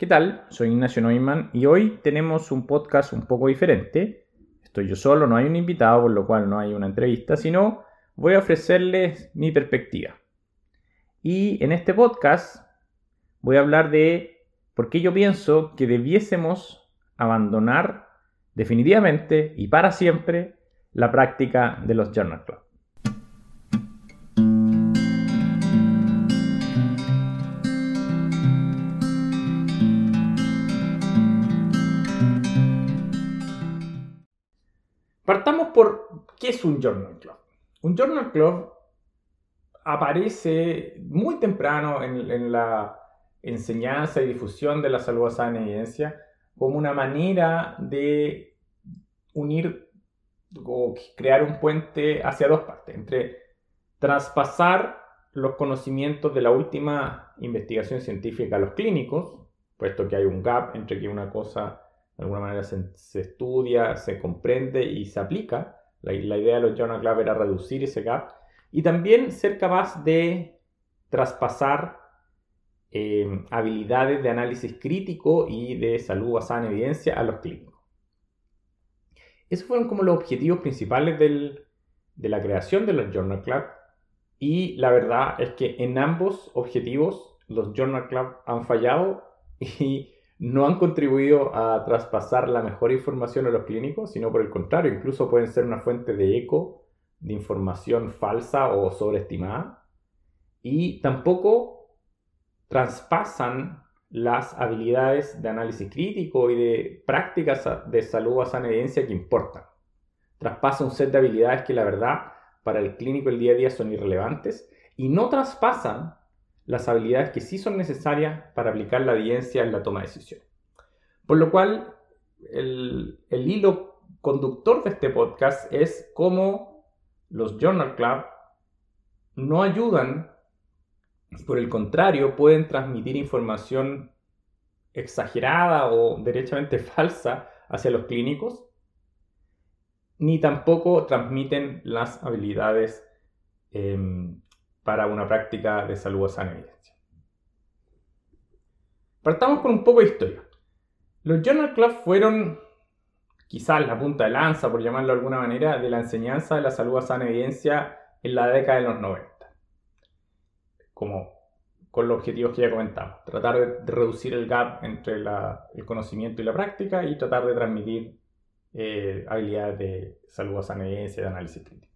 ¿Qué tal? Soy Ignacio Neumann y hoy tenemos un podcast un poco diferente. Estoy yo solo, no hay un invitado, por lo cual no hay una entrevista, sino voy a ofrecerles mi perspectiva. Y en este podcast voy a hablar de por qué yo pienso que debiésemos abandonar definitivamente y para siempre la práctica de los Journal Club. Partamos por qué es un Journal Club. Un Journal Club aparece muy temprano en, la enseñanza y difusión de la salud evidencia como una manera de unir o crear un puente hacia dos partes, entre traspasar los conocimientos de la última investigación científica a los clínicos, puesto que hay un gap entre que una cosa de alguna manera se, estudia, se comprende y se aplica. La, idea de los Journal Club era reducir ese gap y también ser capaz de traspasar eh, habilidades de análisis crítico y de salud basada en evidencia a los clínicos. Esos fueron como los objetivos principales de la creación de los Journal Club y la verdad es que en ambos objetivos los Journal Club han fallado y no han contribuido a traspasar la mejor información a los clínicos, sino por el contrario, incluso pueden ser una fuente de eco de información falsa o sobreestimada. Y tampoco traspasan las habilidades de análisis crítico y de prácticas de salud basada en evidencia que importan. Traspasan un set de habilidades que la verdad para el clínico el día a día son irrelevantes y no traspasan las habilidades que sí son necesarias para aplicar la evidencia en la toma de decisiones. Por lo cual, el, hilo conductor de este podcast es cómo los Journal Club no ayudan, por el contrario, pueden transmitir información exagerada o derechamente falsa hacia los clínicos, ni tampoco transmiten las habilidades em, para una práctica de salud sana evidencia. Partamos con un poco de historia. Los Journal Club fueron quizás la punta de lanza, por llamarlo de alguna manera, de la enseñanza de la salud basada en evidencia en la década de los 90. Como con los objetivos que ya comentamos. Tratar de, reducir el gap entre el conocimiento y la práctica y tratar de transmitir eh, habilidades de salud basada en evidencia y de análisis crítico.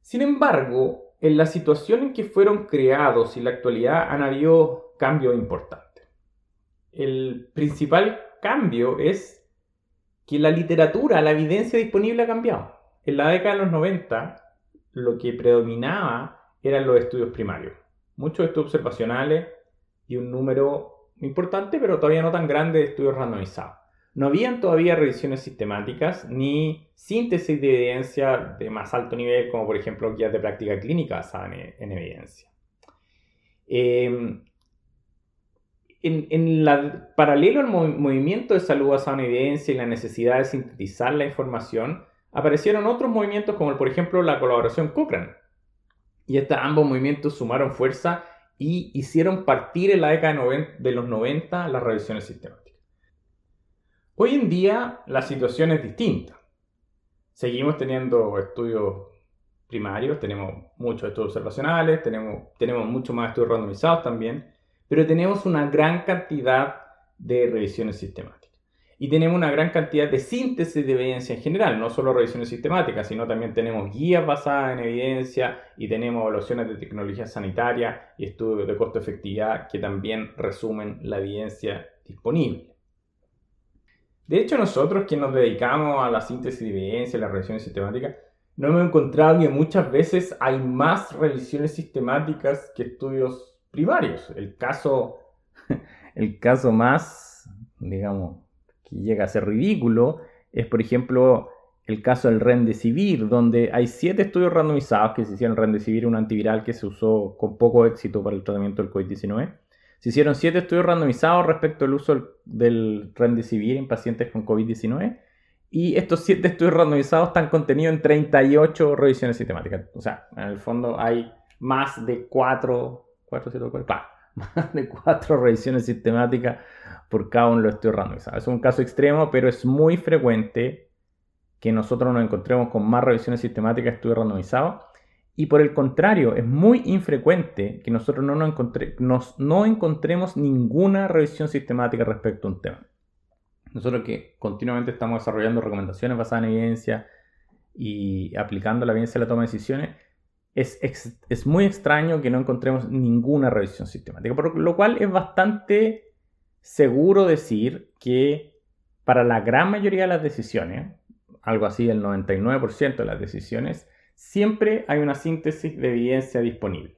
Sin embargo, en la situación en que fueron creados y la actualidad han habido cambios importantes. El principal cambio es que la literatura, la evidencia disponible ha cambiado. En la década de los 90, lo que predominaba eran los estudios primarios. Muchos estudios observacionales y un número importante, pero todavía no tan grande, de estudios randomizados. No habían todavía revisiones sistemáticas ni síntesis de evidencia de más alto nivel, como por ejemplo guías de práctica clínica basadas en, evidencia. Em, en, paralelo al movimiento de salud basado en evidencia y la necesidad de sintetizar la información, aparecieron otros movimientos como por ejemplo la colaboración Cochrane. Y estos ambos movimientos sumaron fuerza y hicieron partir en la década de los 90 las revisiones sistemáticas. Hoy en día la situación es distinta. Seguimos teniendo estudios primarios, tenemos muchos estudios observacionales, tenemos, tenemos mucho más estudios randomizados también, pero tenemos una gran cantidad de revisiones sistemáticas. Y tenemos una gran cantidad de síntesis de evidencia en general, no solo revisiones sistemáticas, sino también tenemos guías basadas en evidencia y tenemos evaluaciones de tecnología sanitaria y estudios de costo-efectividad que también resumen la evidencia disponible. De hecho, nosotros que nos dedicamos a la síntesis de evidencia, a las revisiones sistemáticas, no hemos encontrado que muchas veces hay más revisiones sistemáticas que estudios primarios. El caso, el caso más, digamos, que llega a ser ridículo es, por ejemplo, el caso del Remdesivir, donde hay siete estudios randomizados que se hicieron Remdesivir, un antiviral que se usó con poco éxito para el tratamiento del COVID-19 se hicieron siete estudios randomizados respecto al uso del Remdesivir en pacientes con COVID-19 y estos siete estudios randomizados están contenidos en 38 revisiones sistemáticas. O sea, en el fondo hay más de 4, 4, 7, 4, más de cuatro revisiones sistemáticas por cada uno de los estudios randomizados. Es un caso extremo, pero es muy frecuente que nosotros nos encontremos con más revisiones sistemáticas de estudios randomizados. Y por el contrario, es muy infrecuente que nosotros no, nos no encontremos ninguna revisión sistemática respecto a un tema. Nosotros que continuamente estamos desarrollando recomendaciones basadas en evidencia y aplicando la evidencia a la toma de decisiones, es, es, muy extraño que no encontremos ninguna revisión sistemática, por lo cual es bastante seguro decir que para la gran mayoría de las decisiones, algo así el 99% de las decisiones, siempre hay una síntesis de evidencia disponible.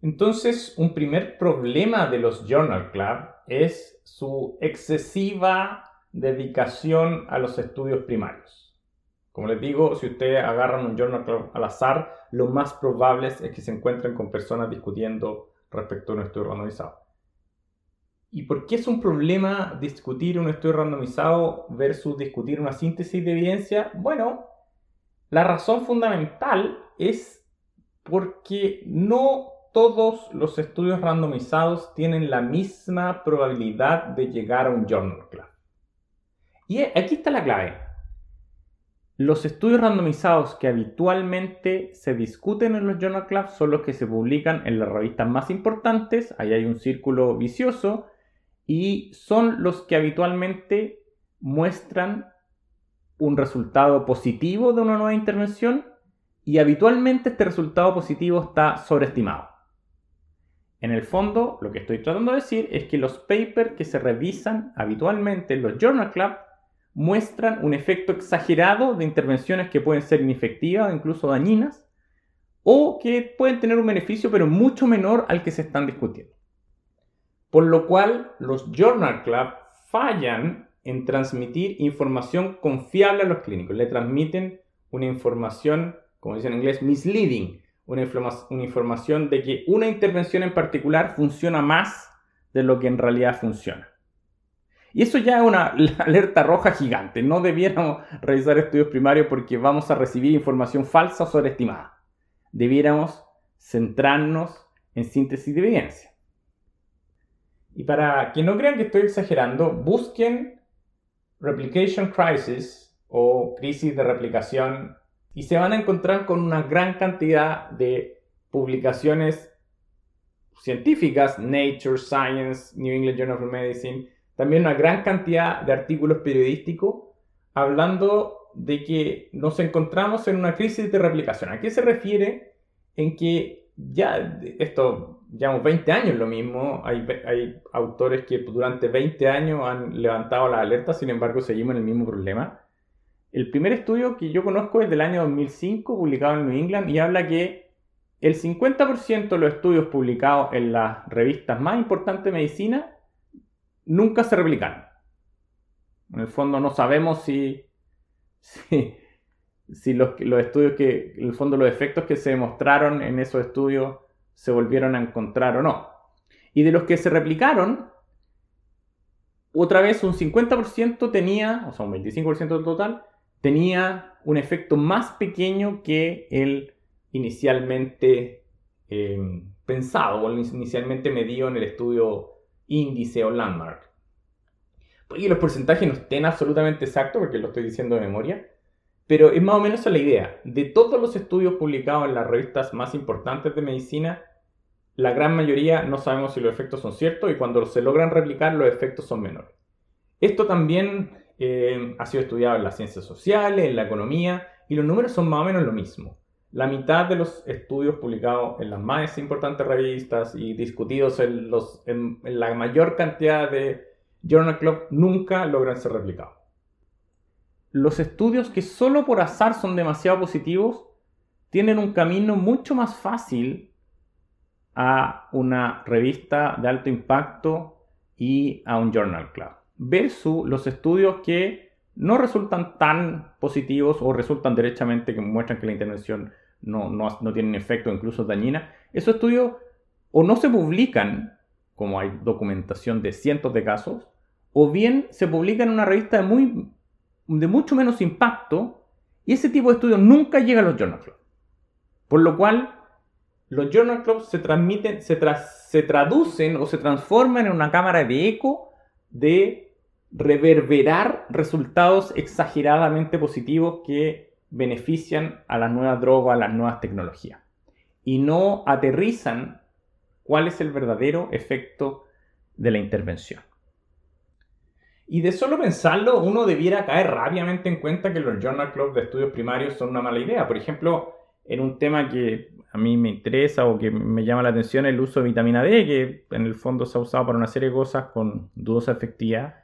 Entonces, un primer problema de los Journal Club es su excesiva dedicación a los estudios primarios. Como les digo, si ustedes agarran un journal club al azar, lo más probable es que se encuentren con personas discutiendo respecto a un estudio randomizado. ¿Y por qué es un problema discutir un estudio randomizado versus discutir una síntesis de evidencia? Bueno, la razón fundamental es porque no todos los estudios randomizados tienen la misma probabilidad de llegar a un journal club. Y aquí está la clave. Los estudios randomizados que habitualmente se discuten en los Journal Clubs son los que se publican en las revistas más importantes, ahí hay un círculo vicioso, y son los que habitualmente muestran un resultado positivo de una nueva intervención y habitualmente este resultado positivo está sobreestimado. En el fondo, lo que estoy tratando de decir es que los papers que se revisan habitualmente en los Journal Club muestran un efecto exagerado de intervenciones que pueden ser inefectivas o incluso dañinas, o que pueden tener un beneficio pero mucho menor al que se están discutiendo. Por lo cual los Journal Club fallan en transmitir información confiable a los clínicos. Le transmiten una información, como dicen en inglés, misleading, una, una información de que una intervención en particular funciona más de lo que en realidad funciona. Y eso ya es una alerta roja gigante. No debiéramos revisar estudios primarios porque vamos a recibir información falsa o sobreestimada. Debiéramos centrarnos en síntesis de evidencia. Y para que no crean que estoy exagerando, busquen Replication Crisis o crisis de replicación y se van a encontrar con una gran cantidad de publicaciones científicas, Nature, Science, New England Journal of Medicine, también una gran cantidad de artículos periodísticos hablando de que nos encontramos en una crisis de replicación. ¿A qué se refiere? En que ya esto, llevamos 20 años lo mismo, hay, hay autores que durante 20 años han levantado la alerta, sin embargo seguimos en el mismo problema. El primer estudio que yo conozco es del año 2005, publicado en New England, y habla que el 50% de los estudios publicados en las revistas más importantes de medicina nunca se replican. En el fondo no sabemos si, los, estudios que, en el fondo los efectos que se demostraron en esos estudios se volvieron a encontrar o no. Y de los que se replicaron, otra vez un 50% tenía, o sea, un 25% del total, tenía un efecto más pequeño que el inicialmente eh, pensado o inicialmente medido en el estudio índice o landmark. Y los porcentajes no estén absolutamente exactos porque lo estoy diciendo de memoria, pero es más o menos la idea. De todos los estudios publicados en las revistas más importantes de medicina, la gran mayoría no sabemos si los efectos son ciertos y cuando se logran replicar los efectos son menores. Esto también eh, ha sido estudiado en las ciencias sociales, en la economía, y los números son más o menos lo mismo. La mitad de los estudios publicados en las más importantes revistas y discutidos en, en, la mayor cantidad de Journal Club nunca logran ser replicados. Los estudios que solo por azar son demasiado positivos tienen un camino mucho más fácil a una revista de alto impacto y a un Journal Club. Versus los estudios que no resultan tan positivos o resultan derechamente que muestran que la intervención no, no, no tiene efecto, incluso dañina, esos estudios o no se publican, como hay documentación de cientos de casos, o bien se publican en una revista de, muy, de mucho menos impacto, y ese tipo de estudios nunca llega a los Journal Clubs. Por lo cual, los Journal Clubs se transmiten, se, tras, se traducen o se transforman en una cámara de eco de reverberar resultados exageradamente positivos que benefician a las nuevas drogas, a las nuevas tecnologías. Y no aterrizan cuál es el verdadero efecto de la intervención. Y de solo pensarlo, uno debiera caer rápidamente en cuenta que los Journal Club de estudios primarios son una mala idea. Por ejemplo, en un tema que a mí me interesa o que me llama la atención, el uso de vitamina D, que en el fondo se ha usado para una serie de cosas con dudosa efectividad.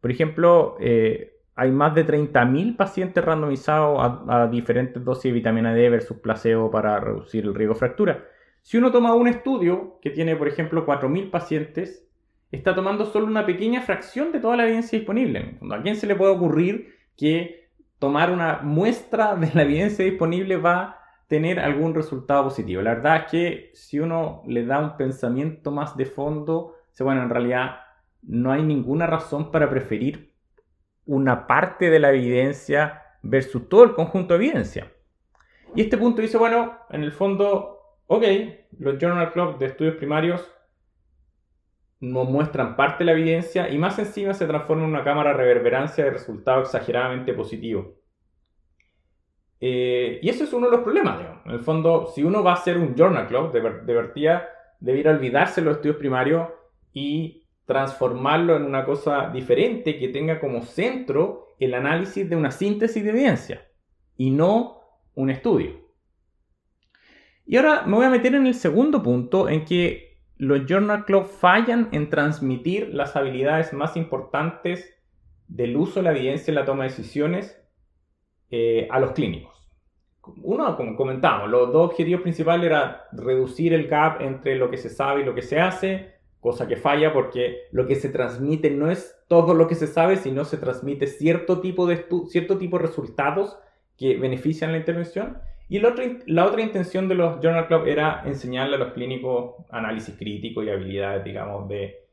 Por ejemplo, eh, hay más de 30.000 pacientes randomizados a, a, diferentes dosis de vitamina D versus placebo para reducir el riesgo de fractura. Si uno toma un estudio que tiene, por ejemplo, 4.000 pacientes, está tomando solo una pequeña fracción de toda la evidencia disponible. ¿A quién se le puede ocurrir que tomar una muestra de la evidencia disponible va a tener algún resultado positivo? La verdad es que si uno le da un pensamiento más de fondo, bueno, en realidad no hay ninguna razón para preferir una parte de la evidencia versus todo el conjunto de evidencia. Y este punto dice, bueno, en el fondo, ok, los Journal Club de estudios primarios nos muestran parte de la evidencia y más encima se transforma en una cámara de reverberancia de resultados exageradamente positivos. Eh, y eso es uno de los problemas, digamos. En el fondo, si uno va a hacer un journal club, de, debiera olvidarse de los estudios primarios y transformarlo en una cosa diferente que tenga como centro el análisis de una síntesis de evidencia y no un estudio. Y ahora me voy a meter en el segundo punto en que los Journal Club fallan en transmitir las habilidades más importantes del uso de la evidencia en la toma de decisiones eh, a los clínicos. Uno, como comentamos, los dos objetivos principales eran reducir el gap entre lo que se sabe y lo que se hace, cosa que falla porque lo que se transmite no es todo lo que se sabe, sino se transmite cierto tipo de, cierto tipo de resultados que benefician la intervención. Y la otra intención de los Journal Club era enseñarle a los clínicos análisis crítico y habilidades, digamos, de,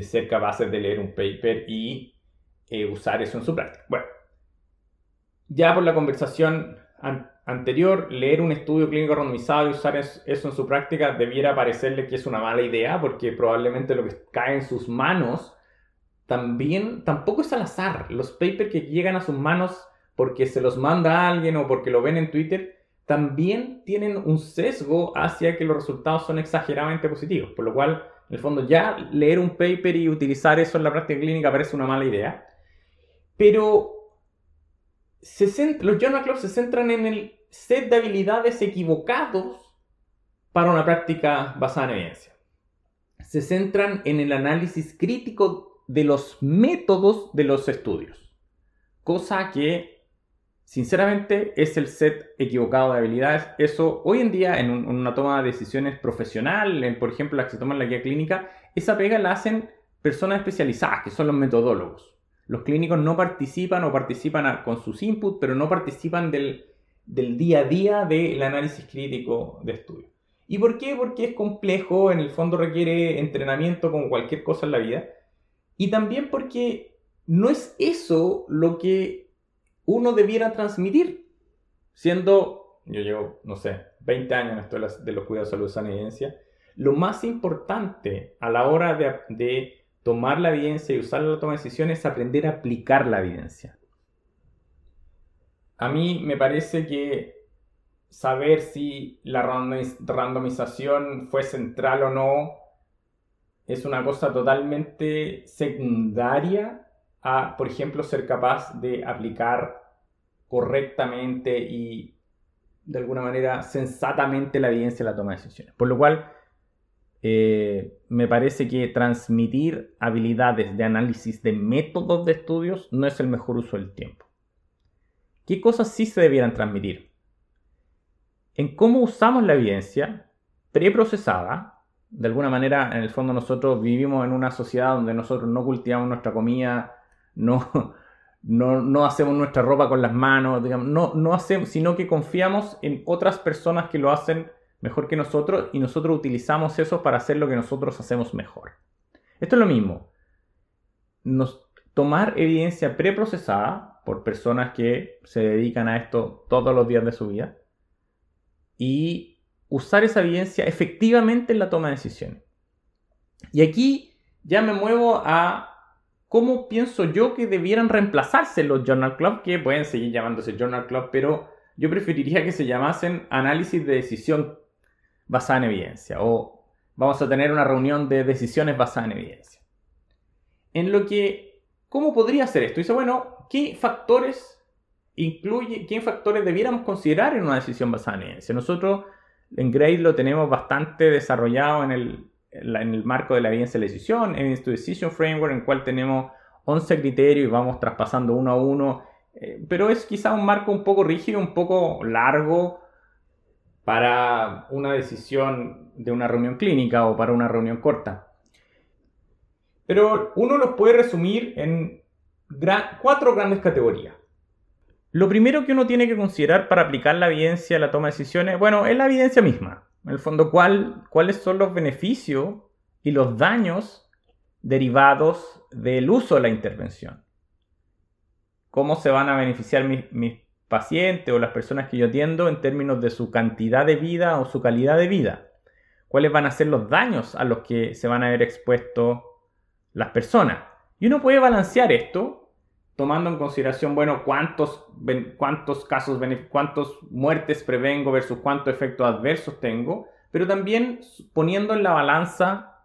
ser capaces de leer un paper y eh, usar eso en su práctica. Bueno, ya por la conversación anterior, leer un estudio clínico randomizado y usar eso en su práctica debiera parecerle que es una mala idea porque probablemente lo que cae en sus manos también tampoco es al azar. Los papers que llegan a sus manos porque se los manda alguien o porque lo ven en Twitter también tienen un sesgo hacia que los resultados son exageradamente positivos, por lo cual, en el fondo, ya leer un paper y utilizar eso en la práctica clínica parece una mala idea. Pero los Journal Club se centran en el set de habilidades equivocados para una práctica basada en evidencia. Se centran en el análisis crítico de los métodos de los estudios, cosa que Sinceramente, es el set equivocado de habilidades. Eso, hoy en día, en, una toma de decisiones profesional, por ejemplo, la que se toma en la guía clínica, esa pega la hacen personas especializadas, que son los metodólogos. Los clínicos no participan o participan con sus inputs, pero no participan del, del día a día del análisis crítico de estudio. ¿Y por qué? Porque es complejo, en el fondo requiere entrenamiento como cualquier cosa en la vida. Y también porque no es eso lo que uno debiera transmitir, siendo, yo llevo, no sé, 20 años en esto de, los cuidados de salud evidencia, lo más importante a la hora de, tomar la evidencia y usar la toma de decisiones es aprender a aplicar la evidencia. A mí me parece que saber si la randomización fue central o no es una cosa totalmente secundaria a, por ejemplo, ser capaz de aplicar correctamente y de alguna manera sensatamente la evidencia en la toma de decisiones. Por lo cual, eh, me parece que transmitir habilidades de análisis de métodos de estudios no es el mejor uso del tiempo. ¿Qué cosas sí se debieran transmitir? En cómo usamos la evidencia preprocesada, de alguna manera, en el fondo nosotros vivimos en una sociedad donde nosotros no cultivamos nuestra comida no, no, hacemos nuestra ropa con las manos, digamos, no, no hacemos, sino que confiamos en otras personas que lo hacen mejor que nosotros y nosotros utilizamos eso para hacer lo que nosotros hacemos mejor. Esto es lo mismo. Tomar evidencia preprocesada por personas que se dedican a esto todos los días de su vida y usar esa evidencia efectivamente en la toma de decisiones. Y aquí ya me muevo a cómo pienso yo que debieran reemplazarse los Journal Club, que pueden seguir llamándose Journal Club, pero yo preferiría que se llamasen análisis de decisión basada en evidencia o vamos a tener una reunión de decisiones basadas en evidencia. En lo que, ¿cómo podría ser esto? Dice, bueno, ¿qué factores incluye, qué factores debiéramos considerar en una decisión basada en evidencia? Nosotros en Grade lo tenemos bastante desarrollado en el, en el marco de la evidencia de la decisión, en to Decision Framework, en el cual tenemos 11 criterios y vamos traspasando uno a uno, eh, pero es quizá un marco un poco rígido, un poco largo para una decisión de una reunión clínica o para una reunión corta. Pero uno los puede resumir en cuatro grandes categorías. Lo primero que uno tiene que considerar para aplicar la evidencia a la toma de decisiones, bueno, es la evidencia misma. En el fondo, cuáles son los beneficios y los daños derivados del uso de la intervención. Cómo se van a beneficiar mis, pacientes o las personas que yo atiendo en términos de su cantidad de vida o su calidad de vida. Cuáles van a ser los daños a los que se van a ver expuestos las personas. Y uno puede balancear esto tomando en consideración, bueno, cuántos, cuántos casos, cuántas muertes prevengo versus cuántos efectos adversos tengo, pero también poniendo en la balanza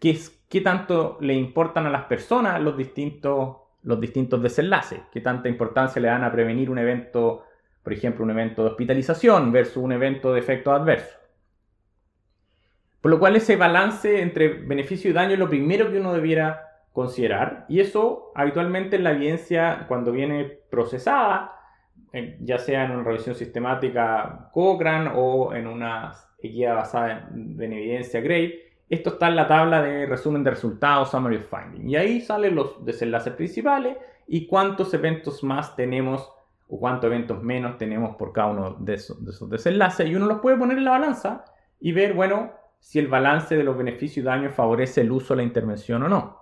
qué, qué tanto le importan a las personas los distintos, los distintos desenlaces, qué tanta importancia le dan a prevenir un evento, por ejemplo, un evento de hospitalización versus un evento de efectos adversos. Por lo cual ese balance entre beneficio y daño es lo primero que uno debiera considerar. Y eso habitualmente en la evidencia, cuando viene procesada, ya sea en una revisión sistemática Cochrane o en una guía basada en, evidencia Gray, esto está en la tabla de resumen de resultados, Summary of Finding. Y ahí salen los desenlaces principales y cuántos eventos más tenemos o cuántos eventos menos tenemos por cada uno de esos, de desenlaces. Y uno los puede poner en la balanza y ver, bueno, si el balance de los beneficios y daños favorece el uso de la intervención o no.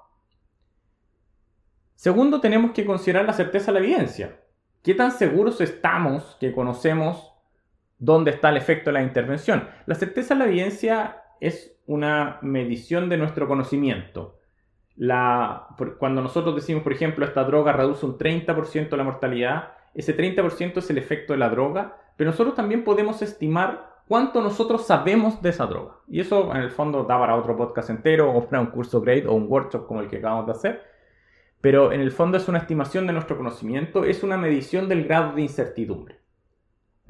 Segundo, tenemos que considerar la certeza de la evidencia. ¿Qué tan seguros estamos que conocemos dónde está el efecto de la intervención? La certeza de la evidencia es una medición de nuestro conocimiento. cuando nosotros decimos, por ejemplo, esta droga reduce un 30% la mortalidad, ese 30% es el efecto de la droga, pero nosotros también podemos estimar cuánto nosotros sabemos de esa droga. Y eso en el fondo da para otro podcast entero, o para un curso grade o un workshop como el que acabamos de hacer pero en el fondo es una estimación de nuestro conocimiento, es una medición del grado de incertidumbre.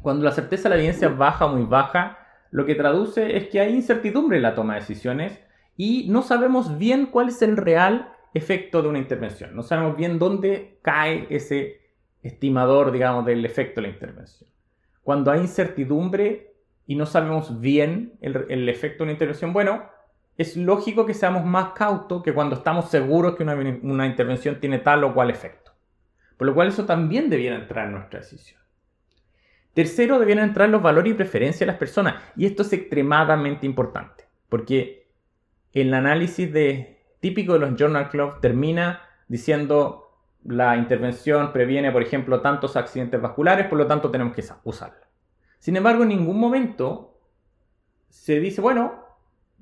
Cuando la certeza de la evidencia es baja o muy baja, lo que traduce es que hay incertidumbre en la toma de decisiones y no sabemos bien cuál es el real efecto de una intervención. No sabemos bien dónde cae ese estimador, digamos, del efecto de la intervención. Cuando hay incertidumbre y no sabemos bien el, el efecto de una intervención, bueno, es lógico que seamos más cautos que cuando estamos seguros que una, intervención tiene tal o cual efecto. Por lo cual eso también debiera entrar en nuestra decisión. Tercero, debieran entrar los valores y preferencias de las personas. Y esto es extremadamente importante, porque el análisis de, típico de los Journal Club termina diciendo la intervención previene, por ejemplo, tantos accidentes vasculares, por lo tanto tenemos que usarla. Sin embargo, en ningún momento se dice, bueno,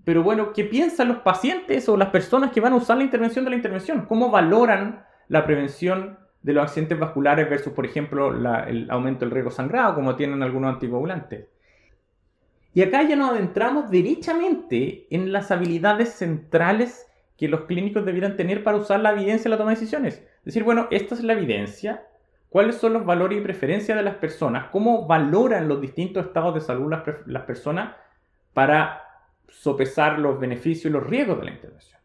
pero bueno, ¿qué piensan los pacientes o las personas que van a usar la intervención de la intervención? ¿Cómo valoran la prevención de los accidentes vasculares versus, por ejemplo, el aumento del riesgo sangrado, como tienen algunos anticoagulantes? Y acá ya nos adentramos derechamente en las habilidades centrales que los clínicos debieran tener para usar la evidencia en la toma de decisiones. Es decir, bueno, esta es la evidencia, cuáles son los valores y preferencias de las personas, cómo valoran los distintos estados de salud las, las personas para sopesar los beneficios y los riesgos de la intervención.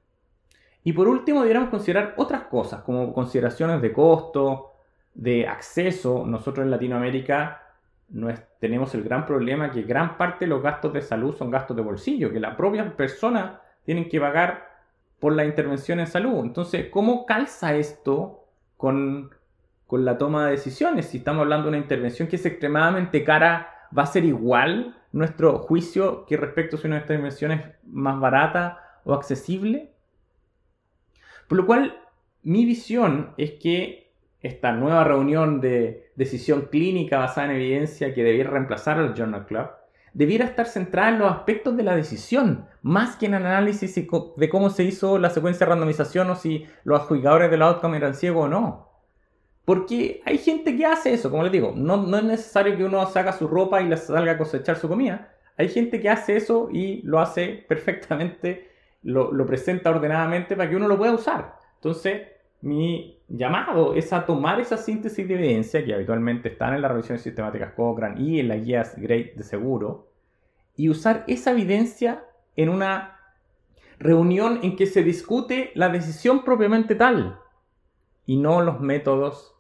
Y por último, deberíamos considerar otras cosas, como consideraciones de costo, de acceso. Nosotros en Latinoamérica tenemos el gran problema que gran parte de los gastos de salud son gastos de bolsillo, que la propia persona tienen que pagar por la intervención en salud. Entonces, ¿cómo calza esto con, con la toma de decisiones? Si estamos hablando de una intervención que es extremadamente cara va a ser igual nuestro juicio que respecto a si una intervención es más barata o accesible. Por lo cual, mi visión es que esta nueva reunión de decisión clínica basada en evidencia que debiera reemplazar al Journal Club debiera estar centrada en los aspectos de la decisión, más que en el análisis de cómo se hizo la secuencia de randomización o si los adjudicadores del outcome eran ciegos o no. Porque hay gente que hace eso, como les digo, no, es necesario que uno saca su ropa y le salga a cosechar su comida. Hay gente que hace eso y lo hace perfectamente, lo, lo presenta ordenadamente para que uno lo pueda usar. Entonces, mi llamado es a tomar esa síntesis de evidencia que habitualmente están en las revisiones sistemáticas Cochrane y en las guías Great de seguro y usar esa evidencia en una reunión en que se discute la decisión propiamente tal y no los métodos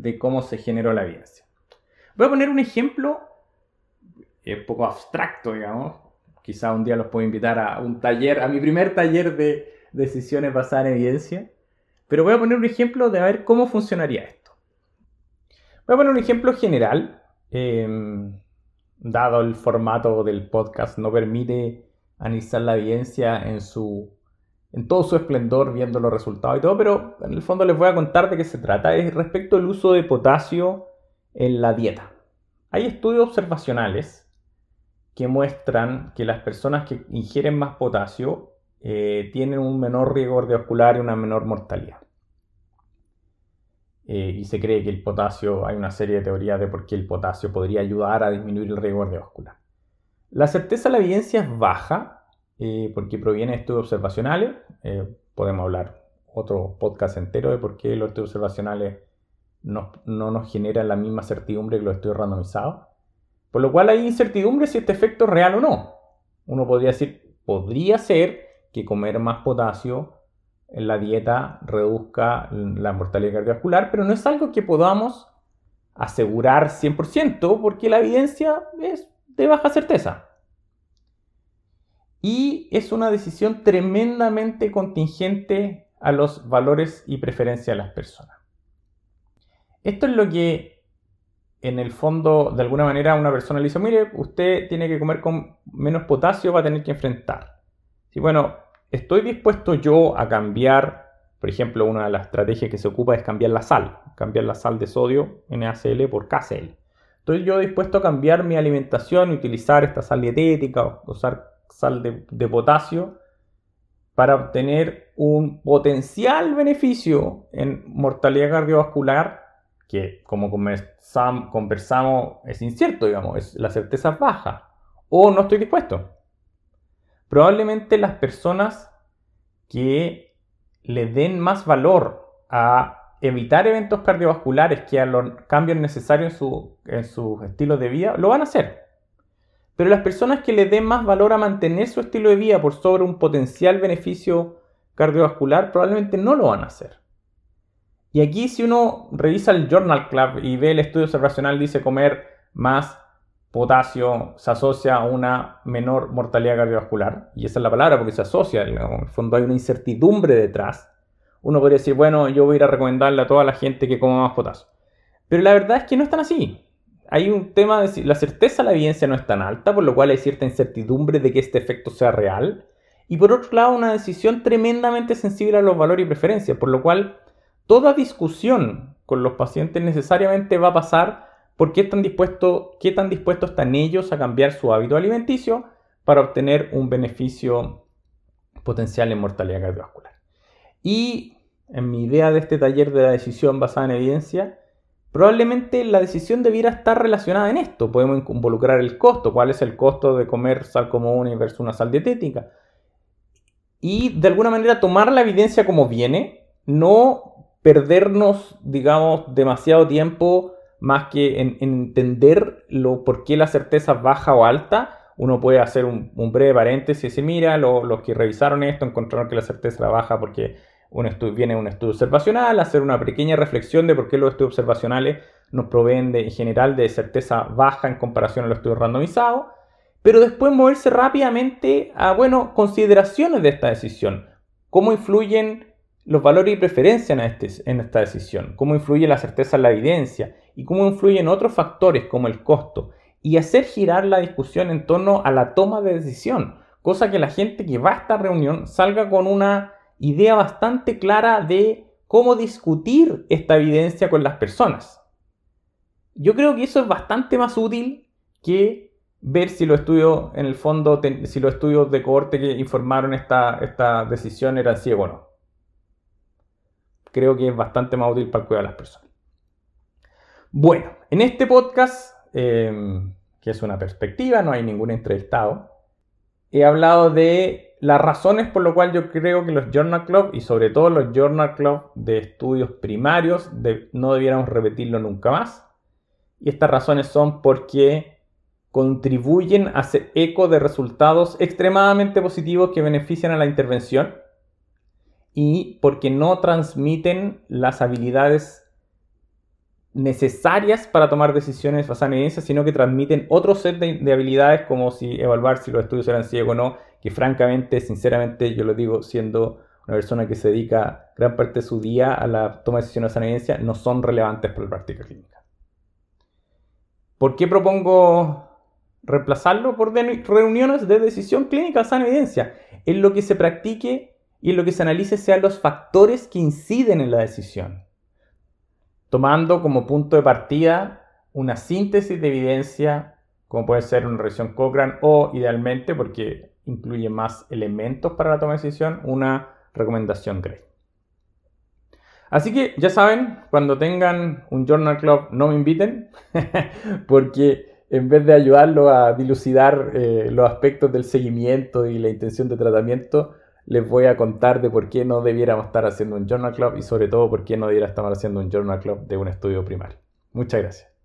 de cómo se generó la evidencia. Voy a poner un ejemplo un poco abstracto, digamos. Quizá un día los puedo invitar a un taller, a mi primer taller de decisiones basadas en evidencia pero voy a poner un ejemplo de a ver cómo funcionaría esto. Voy a poner un ejemplo general. Em, dado el formato del podcast, no permite analizar la evidencia en, su, en todo su esplendor, viendo los resultados y todo, pero en el fondo les voy a contar de qué se trata. Es respecto al uso de potasio en la dieta. Hay estudios observacionales que muestran que las personas que ingieren más potasio eh, tienen un menor riesgo cardiovascular y una menor mortalidad. Eh, y se cree que el potasio, hay una serie de teorías de por qué el potasio podría ayudar a disminuir el riesgo cardiovascular. La certeza de la evidencia es baja eh, porque proviene de estudios observacionales. podemos hablar otro podcast entero de por qué los estudios observacionales no, no nos generan la misma certidumbre que los estudios randomizados. Por lo cual hay incertidumbre si este efecto es real o no. Uno podría decir, podría ser que comer más potasio en la dieta reduzca la mortalidad cardiovascular, pero no es algo que podamos asegurar 100% porque la evidencia es de baja certeza. Y es una decisión tremendamente contingente a los valores y preferencias de las personas. Esto es lo que en el fondo, de alguna manera, una persona le dice, mire, usted tiene que comer con menos potasio, va a tener que enfrentar. Si bueno, estoy dispuesto yo a cambiar, por ejemplo, una de las estrategias que se ocupa es cambiar la sal, cambiar la sal de sodio NaCl por KCl. Estoy yo dispuesto a cambiar mi alimentación y utilizar esta sal dietética usar sal de, potasio para obtener un potencial beneficio en mortalidad cardiovascular que como conversamos es incierto, digamos, es, la certeza es baja, o no estoy dispuesto. Probablemente las personas que le den más valor a evitar eventos cardiovasculares que a los cambios necesarios en su, en su estilo de vida, lo van a hacer. Pero las personas que le den más valor a mantener su estilo de vida por sobre un potencial beneficio cardiovascular, probablemente no lo van a hacer. Y aquí si uno revisa el Journal Club y ve el estudio observacional, dice comer más potasio se asocia a una menor mortalidad cardiovascular. Y esa es la palabra porque se asocia, en el fondo hay una incertidumbre detrás. Uno podría decir, bueno, yo voy a ir a recomendarle a toda la gente que coma más potasio. Pero la verdad es que no es tan así. Hay un tema de la certeza la evidencia no es tan alta, por lo cual hay cierta incertidumbre de que este efecto sea real. Y por otro lado, una decisión tremendamente sensible a los valores y preferencias, por lo cual toda discusión con los pacientes necesariamente va a pasar ¿Por qué tan, dispuesto, qué dispuestos están ellos a cambiar su hábito alimenticio para obtener un beneficio potencial en mortalidad cardiovascular? Y en mi idea de este taller de la decisión basada en evidencia, probablemente la decisión debiera estar relacionada en esto. Podemos involucrar el costo, cuál es el costo de comer sal común versus una sal dietética. Y de alguna manera tomar la evidencia como viene, no perdernos, digamos, demasiado tiempo más que en, entender lo, por qué la certeza baja o alta, uno puede hacer un, breve paréntesis y decir, mira, los que revisaron esto encontraron que la certeza era baja porque un viene un estudio observacional, hacer una pequeña reflexión de por qué los estudios observacionales nos proveen en general de certeza baja en comparación a los estudios randomizados, pero después moverse rápidamente a, bueno, consideraciones de esta decisión, cómo influyen los valores y preferencias en, este, en esta decisión, cómo influye la certeza en la evidencia y cómo influyen otros factores como el costo, y hacer girar la discusión en torno a la toma de decisión, cosa que la gente que va a esta reunión salga con una idea bastante clara de cómo discutir esta evidencia con las personas. Yo creo que eso es bastante más útil que ver si los estudios, en el fondo, si los estudios de cohorte que informaron esta, esta decisión eran ciegos o no. Creo que es bastante más útil para cuidar a las personas. Bueno, en este podcast, em, que es una perspectiva, no hay ningún entrevistado, he hablado de las razones por lo cual yo creo que los Journal Club y sobre todo los Journal Club de estudios primarios no debiéramos repetirlo nunca más. Y estas razones son porque contribuyen a hacer eco de resultados extremadamente positivos que benefician a la intervención y porque no transmiten las habilidades necesarias para tomar decisiones basadas en evidencia, sino que transmiten otro set de, habilidades como si evaluar si los estudios eran ciegos o no, que francamente, sinceramente, yo lo digo siendo una persona que se dedica gran parte de su día a la toma de decisiones basada en evidencia, no son relevantes para la práctica clínica. ¿Por qué propongo reemplazarlo por reuniones de decisión clínica basada en evidencia? En lo que se practique y en lo que se analice sean los factores que inciden en la decisión tomando como punto de partida una síntesis de evidencia, como puede ser una revisión Cochrane o idealmente, porque incluye más elementos para la toma de decisión, una recomendación Gray. Así que ya saben, cuando tengan un Journal Club no me inviten, porque en vez de ayudarlo a dilucidar eh, los aspectos del seguimiento y la intención de tratamiento, les voy a contar de por qué no debiéramos estar haciendo un Journal Club y sobre todo por qué no debiera estar haciendo un Journal Club de un estudio primario. Muchas gracias.